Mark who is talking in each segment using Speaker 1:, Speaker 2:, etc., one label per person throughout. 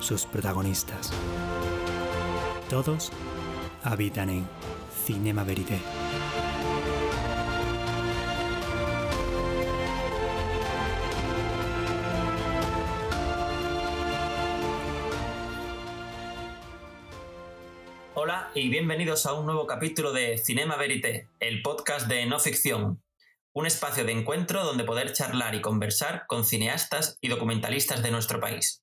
Speaker 1: sus protagonistas. Todos habitan en Cinema Verité.
Speaker 2: Hola y bienvenidos a un nuevo capítulo de Cinema Verité, el podcast de no ficción. Un espacio de encuentro donde poder charlar y conversar con cineastas y documentalistas de nuestro país.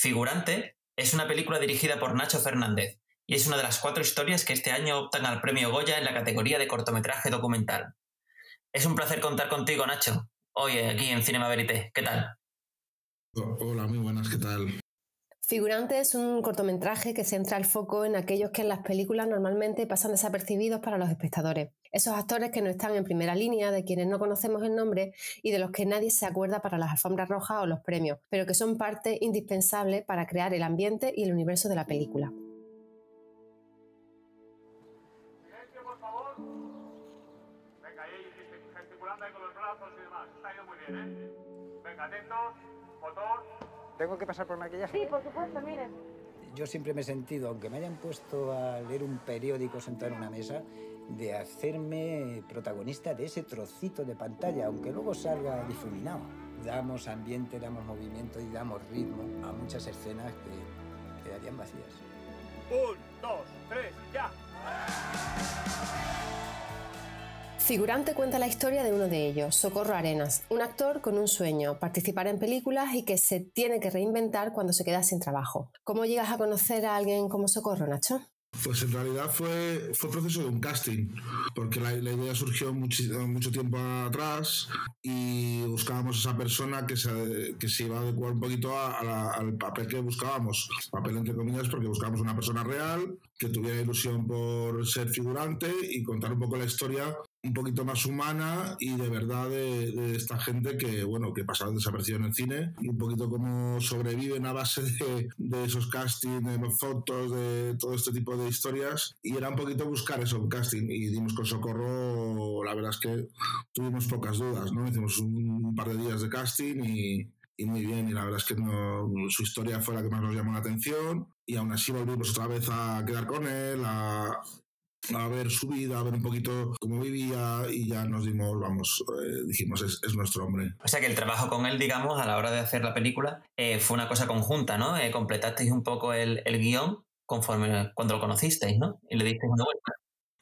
Speaker 2: Figurante es una película dirigida por Nacho Fernández y es una de las cuatro historias que este año optan al premio Goya en la categoría de cortometraje documental. Es un placer contar contigo, Nacho, hoy aquí en Cinema Verité. ¿Qué tal?
Speaker 3: Hola, muy buenas, ¿qué tal?
Speaker 4: Figurante es un cortometraje que centra el foco en aquellos que en las películas normalmente pasan desapercibidos para los espectadores. Esos actores que no están en primera línea, de quienes no conocemos el nombre y de los que nadie se acuerda para las alfombras rojas o los premios, pero que son parte indispensable para crear el ambiente y el universo de la película.
Speaker 5: Silencio, por favor. Venga, ahí gesticulando ahí con los brazos y demás. Está yendo muy bien, ¿eh? Venga, atentos. Motor.
Speaker 6: ¿Tengo que pasar por maquillaje?
Speaker 7: Sí, por supuesto, miren.
Speaker 6: Yo siempre me he sentido, aunque me hayan puesto a leer un periódico sentado en una mesa, de hacerme protagonista de ese trocito de pantalla, aunque luego salga difuminado. Damos ambiente, damos movimiento y damos ritmo a muchas escenas que quedarían vacías.
Speaker 5: Un, dos, tres, ya.
Speaker 4: Figurante cuenta la historia de uno de ellos, Socorro Arenas, un actor con un sueño, participar en películas y que se tiene que reinventar cuando se queda sin trabajo. ¿Cómo llegas a conocer a alguien como Socorro, Nacho?
Speaker 3: Pues en realidad fue, fue proceso de un casting, porque la, la idea surgió mucho, mucho tiempo atrás y buscábamos esa persona que se, que se iba a adecuar un poquito a, a la, al papel que buscábamos. Papel entre comillas, porque buscábamos una persona real que tuviera ilusión por ser figurante y contar un poco la historia un poquito más humana y de verdad de, de, esta gente que, bueno, que pasaron desapercibido en el cine y un poquito cómo sobreviven a base de, de esos castings, de fotos, de todo este tipo de historias. Y era un poquito buscar eso, un casting. Y dimos con Socorro, la verdad es que tuvimos pocas dudas, ¿no? Hicimos un, un par de días de casting y, y muy bien, y la verdad es que no, su historia fue la que más nos llamó la atención, y aún así volvimos otra vez a quedar con él, a, a ver su vida, a ver un poquito cómo vivía y ya nos dimos, vamos, eh, dijimos, es, es, nuestro hombre.
Speaker 2: O sea que el trabajo con él, digamos, a la hora de hacer la película, eh, fue una cosa conjunta, ¿no? Eh, completasteis un poco el, el, guion conforme cuando lo conocisteis, ¿no? Y le disteis una vuelta.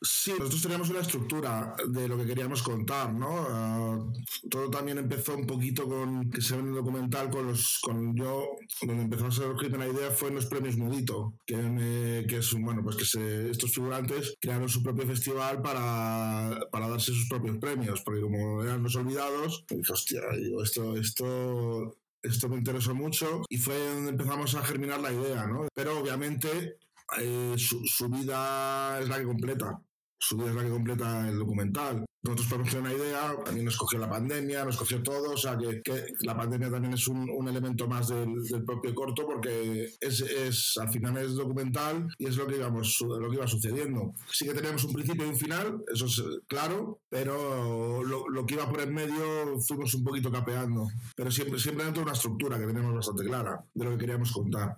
Speaker 3: Sí, nosotros teníamos una estructura de lo que queríamos contar, ¿no? Uh, todo también empezó un poquito con que se ve en el documental con los, con yo, donde empezó a surgir la idea fue en los premios Mudito, que, me, que es, bueno, pues que se, estos figurantes crearon su propio festival para, para darse sus propios premios, porque como eran los olvidados, dije, hostia, digo, esto, esto, esto me interesó mucho y fue donde empezamos a germinar la idea, ¿no? Pero obviamente eh, su, su vida es la que completa su es la que completa el documental. Nosotros ponemos una idea, también nos cogió la pandemia, nos cogió todo, o sea que, que la pandemia también es un, un elemento más del, del, propio corto porque es, es, al final es documental y es lo que, íbamos, lo que iba sucediendo. Sí que tenemos un principio y un final, eso es claro, pero lo, lo que iba por en medio fuimos un poquito capeando, pero siempre, siempre dentro de una estructura que tenemos bastante clara de lo que queríamos contar.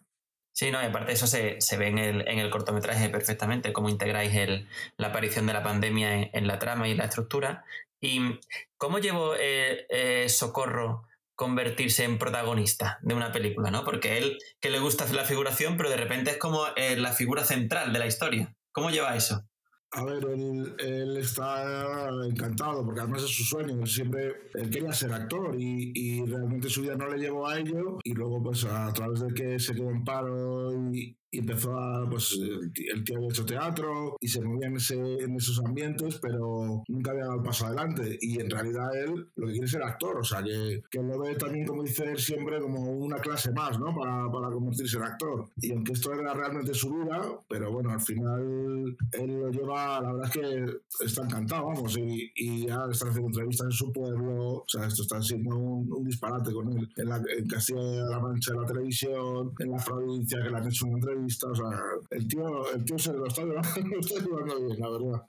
Speaker 2: Sí, no, y aparte eso se, se ve en el, en el, cortometraje perfectamente, cómo integráis el, la aparición de la pandemia en, en, la trama y la estructura. ¿Y cómo llevó eh, eh, Socorro convertirse en protagonista de una película? ¿no? Porque él, que le gusta la figuración, pero de repente es como eh, la figura central de la historia. ¿Cómo lleva eso?
Speaker 3: A ver, él, él, está encantado porque además es su sueño. Siempre él quería ser actor y, y, realmente su vida no le llevó a ello. Y luego, pues a través de que se quedó en paro y, y empezó a, pues, el tío había hecho teatro y se movía en, ese, en esos ambientes, pero nunca había dado el paso adelante. Y en realidad él lo que quiere es ser actor, o sea, que, que lo ve también, como dice él siempre, como una clase más, ¿no? Para, para convertirse en actor. Y aunque esto era realmente su vida, pero bueno, al final él lo lleva, la verdad es que está encantado, vamos, y, y ya están haciendo entrevistas en su pueblo, o sea, esto está siendo un, un disparate con él. En, la, en Castilla-La Mancha, en la televisión, en la provincia, que le han hecho una entrevista, o sea, el tío, el tío se lo está llevando, lo está llevando bien, la verdad.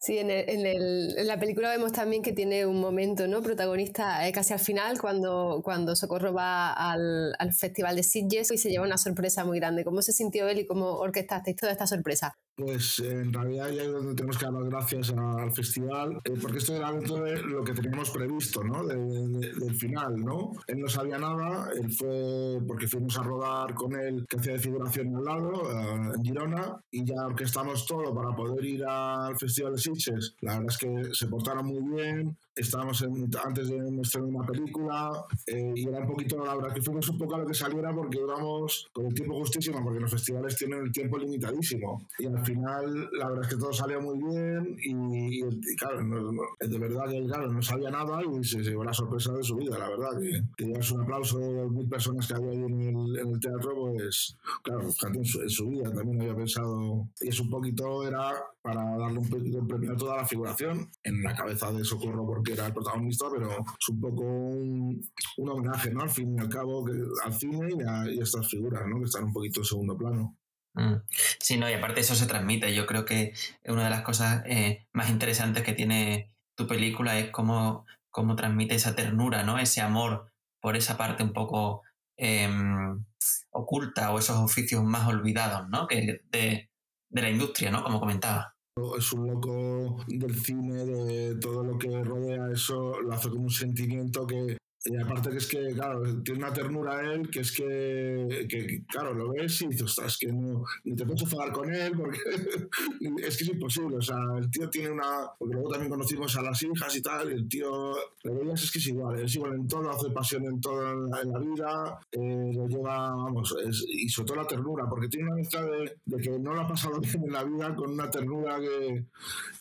Speaker 4: Sí, en, el, en, el, en, la película vemos también que tiene un momento ¿no? protagonista eh, casi al final, cuando, cuando Socorro va al, al, Festival de Sitges y se lleva una sorpresa muy grande. ¿Cómo se sintió él y cómo orquestasteis toda esta sorpresa?
Speaker 3: Pues en realidad ya es donde tenemos que dar las gracias al festival, eh, porque esto era dentro de lo que teníamos previsto, ¿no? De, de, del final, ¿no? Él no sabía nada, él fue porque fuimos a rodar con él, que hacía de figuración al lado, uh, en Girona, y ya orquestamos todo para poder ir al Festival de Sitges. La verdad es que se portaron muy bien, estábamos en, antes de nuestra una película eh, y era un poquito, la verdad que fuimos un poco a lo que saliera porque íbamos con el tiempo justísimo, porque los festivales tienen el tiempo limitadísimo. Y al final, la verdad es que todo salió muy bien y, y claro, no, no, de verdad que claro, no sabía nada y se, llevó la sorpresa de su vida, la verdad. Que, que un aplauso de mil personas que había ahí en el, en el teatro, pues claro, en su, en su vida también había pensado. Y es un poquito, era para darle un de premio a toda la figuración en la cabeza de Socorro porque era el protagonista, pero es un poco un, un homenaje, ¿no? Al fin y al cabo, que, al cine y a, y a, estas figuras, ¿no? Que están un poquito en segundo plano.
Speaker 2: Mm. Sí, no, y aparte eso se transmite. Yo creo que una de las cosas eh, más interesantes que tiene tu película es cómo, cómo transmite esa ternura, ¿no? Ese amor por esa parte un poco eh, oculta o esos oficios más olvidados, ¿no? Que de, de la industria, ¿no? Como comentaba
Speaker 3: es un loco del cine, de todo lo que rodea eso, lo hace como un sentimiento que, y aparte que es que, claro, tiene una ternura él, que es que, que claro, lo ves y dices, es que no, ni te puedes enfadar con él, porque es que es imposible, o sea, el tío tiene una, porque luego también conocimos a las hijas y tal, y el tío, lo es que es igual, es igual en todo, hace pasión en todo en la, en la vida, eh, lo lleva, vamos, es, y sobre todo la ternura, porque tiene una mezcla de, de, que no lo ha pasado bien en la vida, con una ternura que,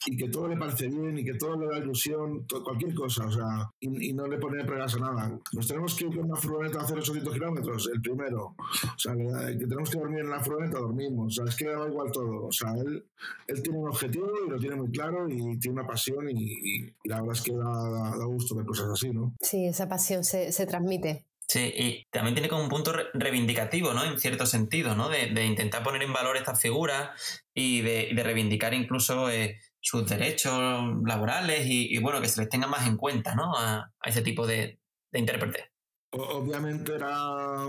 Speaker 3: y que todo le parece bien, y que todo le da ilusión, cualquier cosa, o sea, y, y no le pone pegas a nada nada. Nos tenemos que ir con una furgoneta a hacer 800 kilómetros, el primero. O sea, que, que, tenemos que dormir en la furgoneta, dormimos. O sea, es que da igual todo. O sea, él, él tiene un objetivo y lo tiene muy claro y tiene una pasión y, y, y la verdad es que da, da, da, gusto ver cosas así, ¿no?
Speaker 4: Sí, esa pasión se, se transmite.
Speaker 2: Sí, y también tiene como un punto reivindicativo, ¿no? En cierto sentido, ¿no? De, de intentar poner en valor estas figuras y de, de reivindicar incluso eh, sus derechos laborales y, y, bueno, que se les tenga más en cuenta, ¿no? A, a ese tipo de, de intérprete.
Speaker 3: Obviamente era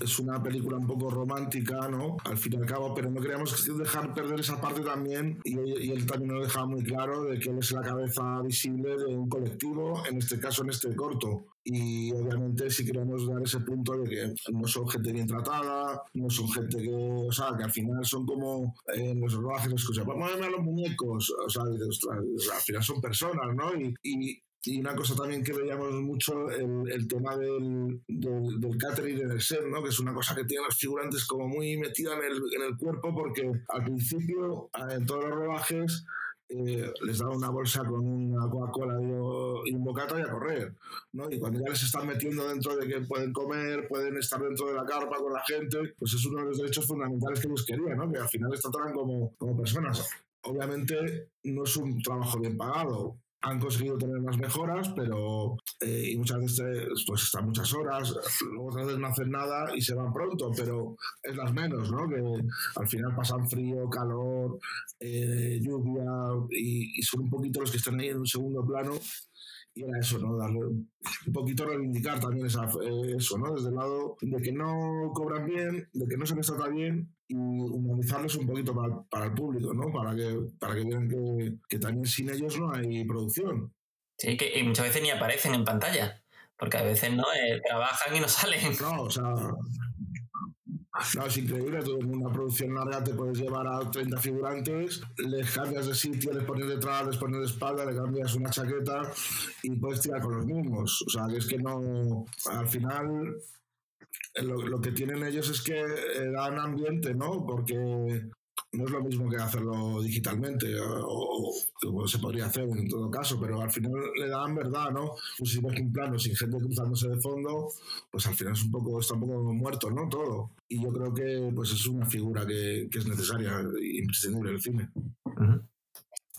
Speaker 3: es una película un poco romántica, ¿no? Al fin y al cabo, pero no queríamos dejar perder esa parte también y, y, él también lo dejaba muy claro de que él es la cabeza visible de un colectivo, en este caso en este corto. Y obviamente sí queremos dar ese punto de que no son gente bien tratada, no son gente que, o sea, que al final son como eh, los rodajes, escucha, vamos a ver a los muñecos, o sea, al final son personas, ¿no? Y, y y una cosa también que veíamos mucho, el, el tema del, del, del, catering en el set, ¿no? que es una cosa que tienen los figurantes como muy metida en el, en el cuerpo, porque al principio, en todos los rodajes, eh, les daban una bolsa con una Coca-Cola y un bocata y a correr, ¿no? Y cuando ya les están metiendo dentro de que pueden comer, pueden estar dentro de la carpa con la gente, pues es uno de los derechos fundamentales que ellos querían, ¿no? Que al final les tratan como, como personas. Obviamente no es un trabajo bien pagado, han conseguido tener unas mejoras, pero eh, y muchas veces pues están muchas horas, luego otras veces no hacen nada y se van pronto, pero es las menos, ¿no? Que al final pasan frío, calor, eh, lluvia y, y, son un poquito los que están ahí en un segundo plano. Y era eso, ¿no? Darle un poquito reivindicar también esa, eh, eso, ¿no? Desde el lado de que no cobran bien, de que no se les trata bien y humanizarlos un poquito para, para, el público, ¿no? Para que, para que vean que, que, también sin ellos no hay producción.
Speaker 2: Sí, que y muchas veces ni aparecen en pantalla, porque a veces no eh, trabajan y no salen.
Speaker 3: No, o sea, no, es increíble, tú en una producción larga te puedes llevar a 30 figurantes, les cambias de sitio, les pones detrás, les pones de espalda, le cambias una chaqueta y puedes tirar con los mismos. O sea, que es que no, al final lo, lo, que tienen ellos es que eh, dan ambiente, ¿no? Porque no es lo mismo que hacerlo digitalmente, o, o, se podría hacer en todo caso, pero al final le dan verdad, ¿no? Pues si ves un plano sin gente cruzándose de fondo, pues al final es un poco, está un poco muerto, ¿no? Todo. Y yo creo que pues es una figura que, que es necesaria imprescindible en el cine. Uh -huh.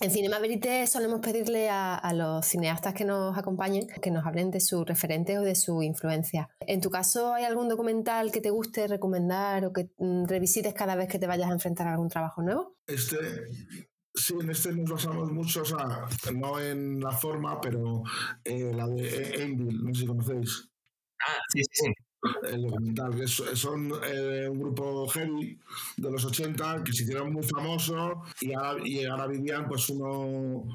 Speaker 4: En Cinema Verité solemos pedirle a, a, los cineastas que nos acompañen que nos hablen de sus referentes o de su influencia. En tu caso, ¿hay algún documental que te guste recomendar o que mm, revisites cada vez que te vayas a enfrentar a algún trabajo nuevo?
Speaker 3: Este, Sí, en este nos basamos mucho, o sea, no en la forma, pero eh, la de Envil, no sé si conocéis.
Speaker 2: Ah, sí, sí, sí
Speaker 3: el documental, que son eh, un grupo heavy de los 80 que se hicieron muy famosos y ahora, y ahora vivían, pues uno,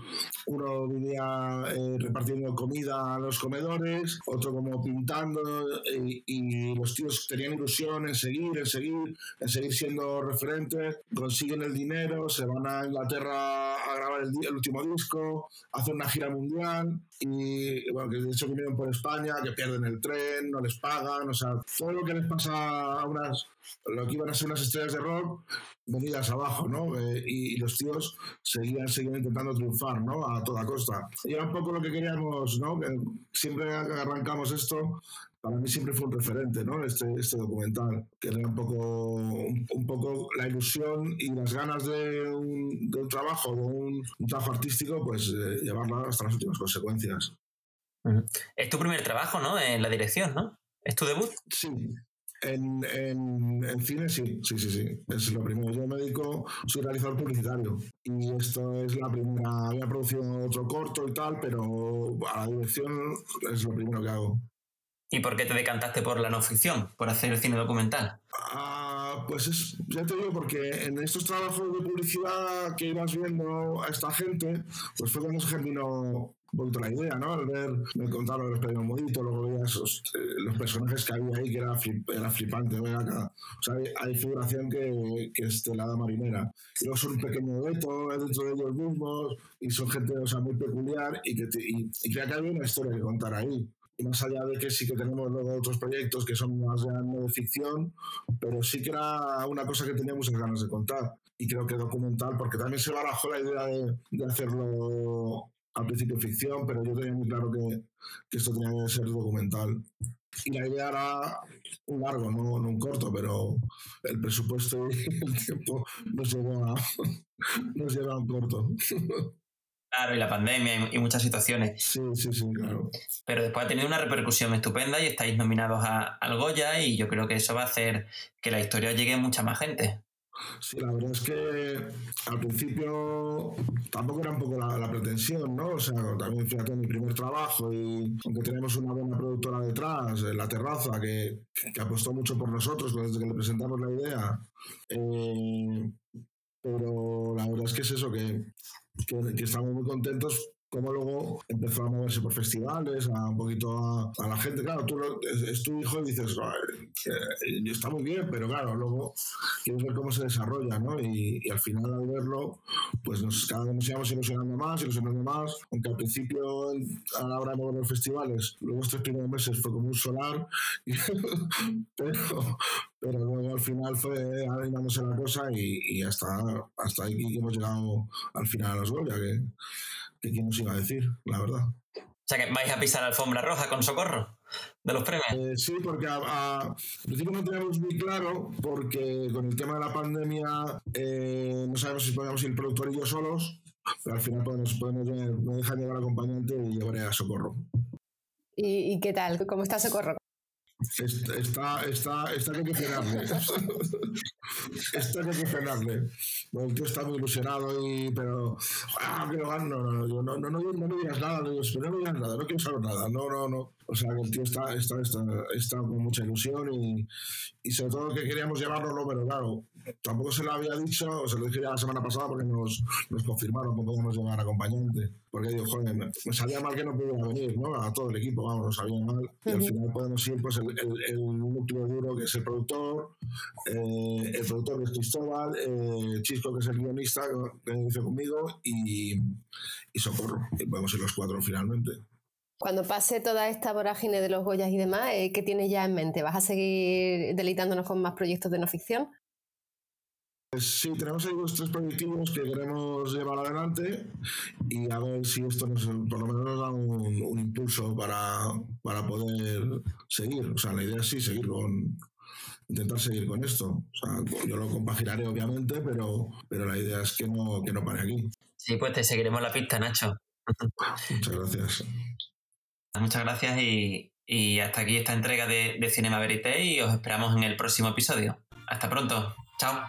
Speaker 3: uno vivía eh, repartiendo comida a los comedores, otro como pintando y, y, los tíos tenían ilusión en seguir, en seguir, en seguir siendo referentes, consiguen el dinero, se van a Inglaterra a grabar el, el último disco, hacen una gira mundial y bueno, que de hecho vinieron por España, que pierden el tren, no les pagan, o sea, todo lo que les pasa a unas, lo que iban a ser unas estrellas de rock, venidas abajo, ¿no? Eh, y, los tíos seguían, seguían intentando triunfar, ¿no? A toda costa. Y era un poco lo que queríamos, ¿no? Que siempre arrancamos esto, para mí siempre fue un referente, ¿no? Este, este documental, que era un poco, un, poco la ilusión y las ganas de un, trabajo, de un, trabajo artístico, pues eh, llevarlo hasta las últimas consecuencias.
Speaker 2: Es tu primer trabajo, ¿no? En la dirección, ¿no? ¿Es tu debut?
Speaker 3: Sí. En, en, en, cine sí, sí, sí, sí. Es lo primero. Yo me dedico, soy realizador publicitario. Y esto es la primera. Había producido otro corto y tal, pero a la dirección es lo primero que hago.
Speaker 2: ¿Y por qué te decantaste por la no ficción, por hacer el cine documental?
Speaker 3: Ah, pues es, ya te digo, porque en estos trabajos de publicidad que ibas viendo a esta gente, pues fue cuando se germinó la idea, ¿no? Al ver, me contaron los premios Modito, luego veía esos, eh, los personajes que había ahí, que era, flip, era flipante, ¿no? acá. O sea, hay, figuración que, que es telada marinera. Y luego son un pequeño veto dentro de ellos mismos, y son gente, o sea, muy peculiar, y que, te, y, y que hay una historia que contar ahí más allá de que sí que tenemos luego otros proyectos que son más de ficción, pero sí que era una cosa que tenía muchas ganas de contar. Y creo que documental, porque también se barajó la idea de, hacerlo al principio ficción, pero yo tenía muy claro que, que, esto tenía que ser documental. Y la idea era un largo, no, no un corto, pero el presupuesto y el tiempo nos llevó a, nos llevó a un corto.
Speaker 2: Claro, y la pandemia y, muchas situaciones.
Speaker 3: Sí, sí, sí, claro.
Speaker 2: Pero después ha tenido una repercusión estupenda y estáis nominados a, al Goya y yo creo que eso va a hacer que la historia llegue a mucha más gente.
Speaker 3: Sí, la verdad es que al principio tampoco era un poco la, la, pretensión, ¿no? O sea, también fíjate mi primer trabajo y aunque tenemos una buena productora detrás, La Terraza, que, que apostó mucho por nosotros desde que le presentamos la idea, eh, pero la verdad es que es eso, que que, que estamos muy contentos como luego empezó a moverse por festivales, a un poquito a, la gente. Claro, tú es, es, tu hijo y dices, eh, está muy bien, pero claro, luego quieres ver cómo se desarrolla, ¿no? Y, al final al verlo, pues nos, cada vez nos íbamos ilusionando más, ilusionando más, aunque al principio a la hora de mover los festivales, luego estos primeros meses fue como un solar, pero, pero luego al final fue animándose la cosa y, hasta, hasta ahí que hemos llegado al final a los Goya, que, que quién nos iba a decir, la verdad.
Speaker 2: O sea que vais a pisar alfombra roja con socorro de los premios.
Speaker 3: Eh, sí, porque a, principio no teníamos muy claro, porque con el tema de la pandemia eh, no sabemos si podíamos ir el productor y yo solos, pero al final podemos, podemos me dejar llevar acompañante y llevaré a socorro.
Speaker 4: ¿Y, ¿Y qué tal? ¿Cómo está socorro?
Speaker 3: Está, está, está que hay que frenarle. está que hay que frenarle. Bueno, el tío está muy ilusionado, y, pero. Ah, que lo gano. No, no, no, no, no, no, digas nada, no, no me digas nada, no quiero saber nada. No, no, no. O sea, que el tío está, está, está, está con mucha ilusión y, y sobre todo que queríamos llevarlo, pero claro, tampoco se lo había dicho, se lo dije ya la semana pasada porque nos, nos confirmaron que podíamos llevar acompañante. Porque digo, joder, me, me, sabía mal que no pudiera venir, ¿no? A todo el equipo, vamos, nos sabía mal. Y al final podemos ir, pues, el, el, el núcleo duro que es el productor, eh, el productor que es Cristóbal, eh, Chisco que es el guionista que dice conmigo y, y Socorro. Y podemos ir los cuatro finalmente.
Speaker 4: Cuando pase toda esta vorágine de los Goyas y demás, eh, ¿qué tienes ya en mente? ¿Vas a seguir deleitándonos con más proyectos de no ficción?
Speaker 3: Pues sí, tenemos ahí tres proyectos que queremos llevar adelante y a ver si esto nos, por lo menos nos da un, impulso para, para, poder seguir. O sea, la idea es sí seguir con, intentar seguir con esto. O sea, yo lo compaginaré obviamente, pero, pero la idea es que no, que no pare aquí.
Speaker 2: Sí, pues te seguiremos la pista, Nacho.
Speaker 3: Muchas gracias.
Speaker 2: Muchas gracias y, hasta aquí esta entrega de, de Cinema Verité y os esperamos en el próximo episodio. Hasta pronto. Chao.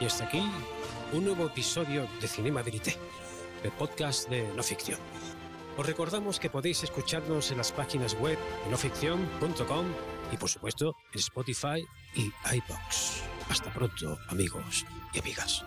Speaker 7: Y hasta aquí un nuevo episodio de Cinema Verité, el podcast de no ficción. Os recordamos que podéis escucharnos en las páginas web de noficción.com y por supuesto en Spotify y iBox. Hasta pronto, amigos y amigas.